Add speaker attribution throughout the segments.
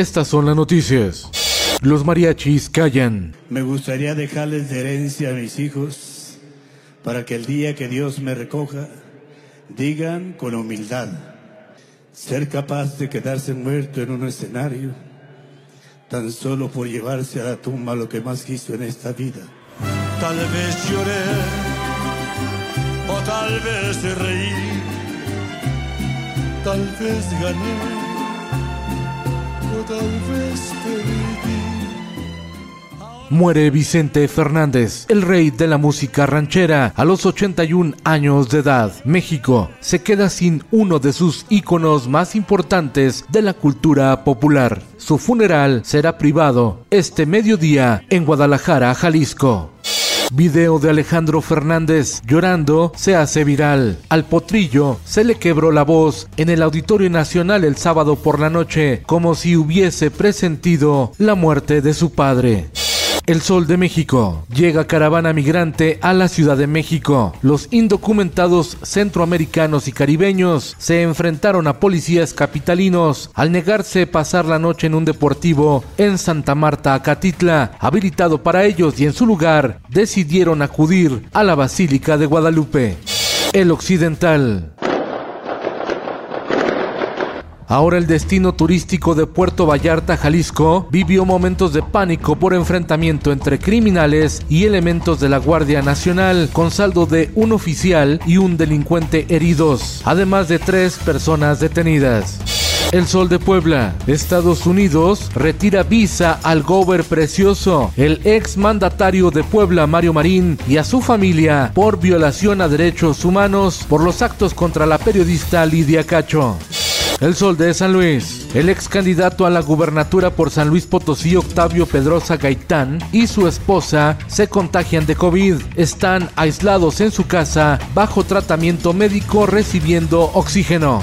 Speaker 1: Estas son las noticias. Los mariachis callan.
Speaker 2: Me gustaría dejarles de herencia a mis hijos para que el día que Dios me recoja digan con humildad ser capaz de quedarse muerto en un escenario tan solo por llevarse a la tumba lo que más quiso en esta vida. Tal vez lloré o tal vez reí, tal vez gané
Speaker 1: Muere Vicente Fernández, el rey de la música ranchera, a los 81 años de edad. México se queda sin uno de sus íconos más importantes de la cultura popular. Su funeral será privado este mediodía en Guadalajara, Jalisco. Video de Alejandro Fernández llorando se hace viral. Al potrillo se le quebró la voz en el Auditorio Nacional el sábado por la noche, como si hubiese presentido la muerte de su padre. El Sol de México. Llega caravana migrante a la Ciudad de México. Los indocumentados centroamericanos y caribeños se enfrentaron a policías capitalinos al negarse pasar la noche en un deportivo en Santa Marta, Acatitla, habilitado para ellos y en su lugar decidieron acudir a la Basílica de Guadalupe. El Occidental. Ahora el destino turístico de Puerto Vallarta, Jalisco, vivió momentos de pánico por enfrentamiento entre criminales y elementos de la Guardia Nacional, con saldo de un oficial y un delincuente heridos, además de tres personas detenidas. El Sol de Puebla. Estados Unidos retira visa al gober precioso, el ex mandatario de Puebla, Mario Marín, y a su familia por violación a derechos humanos por los actos contra la periodista Lidia Cacho. El Sol de San Luis. El ex candidato a la gubernatura por San Luis Potosí, Octavio Pedrosa Gaitán, y su esposa se contagian de COVID. Están aislados en su casa bajo tratamiento médico recibiendo oxígeno.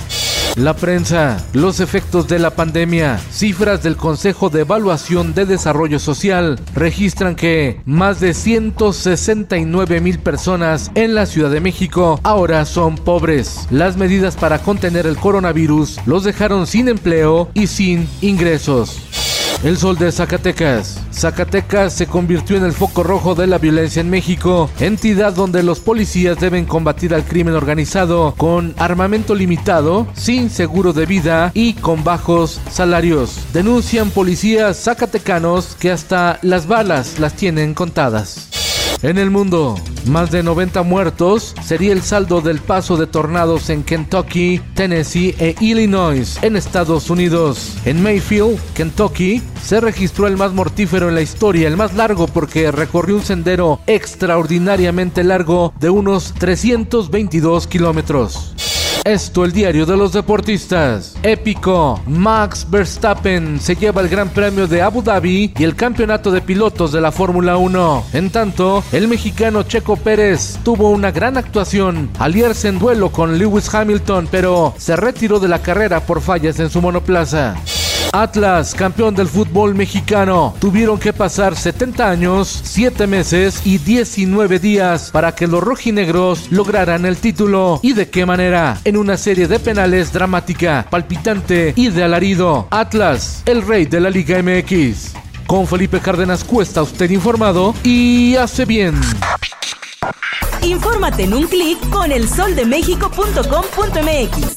Speaker 1: La prensa, los efectos de la pandemia, cifras del Consejo de Evaluación de Desarrollo Social registran que más de 169 mil personas en la Ciudad de México ahora son pobres. Las medidas para contener el coronavirus los dejaron sin empleo y sin ingresos. El sol de Zacatecas. Zacatecas se convirtió en el foco rojo de la violencia en México, entidad donde los policías deben combatir al crimen organizado con armamento limitado, sin seguro de vida y con bajos salarios. Denuncian policías zacatecanos que hasta las balas las tienen contadas. En el mundo, más de 90 muertos sería el saldo del paso de tornados en Kentucky, Tennessee e Illinois, en Estados Unidos. En Mayfield, Kentucky, se registró el más mortífero en la historia, el más largo porque recorrió un sendero extraordinariamente largo de unos 322 kilómetros. Esto el diario de los deportistas. Épico. Max Verstappen se lleva el Gran Premio de Abu Dhabi y el campeonato de pilotos de la Fórmula 1. En tanto, el mexicano Checo Pérez tuvo una gran actuación al irse en duelo con Lewis Hamilton, pero se retiró de la carrera por fallas en su monoplaza. Atlas, campeón del fútbol mexicano, tuvieron que pasar 70 años, 7 meses y 19 días para que los rojinegros lograran el título. ¿Y de qué manera? En una serie de penales dramática, palpitante y de alarido. Atlas, el rey de la Liga MX. Con Felipe Cárdenas Cuesta, usted informado y hace bien.
Speaker 3: Infórmate en un clic con elsoldemexico.com.mx.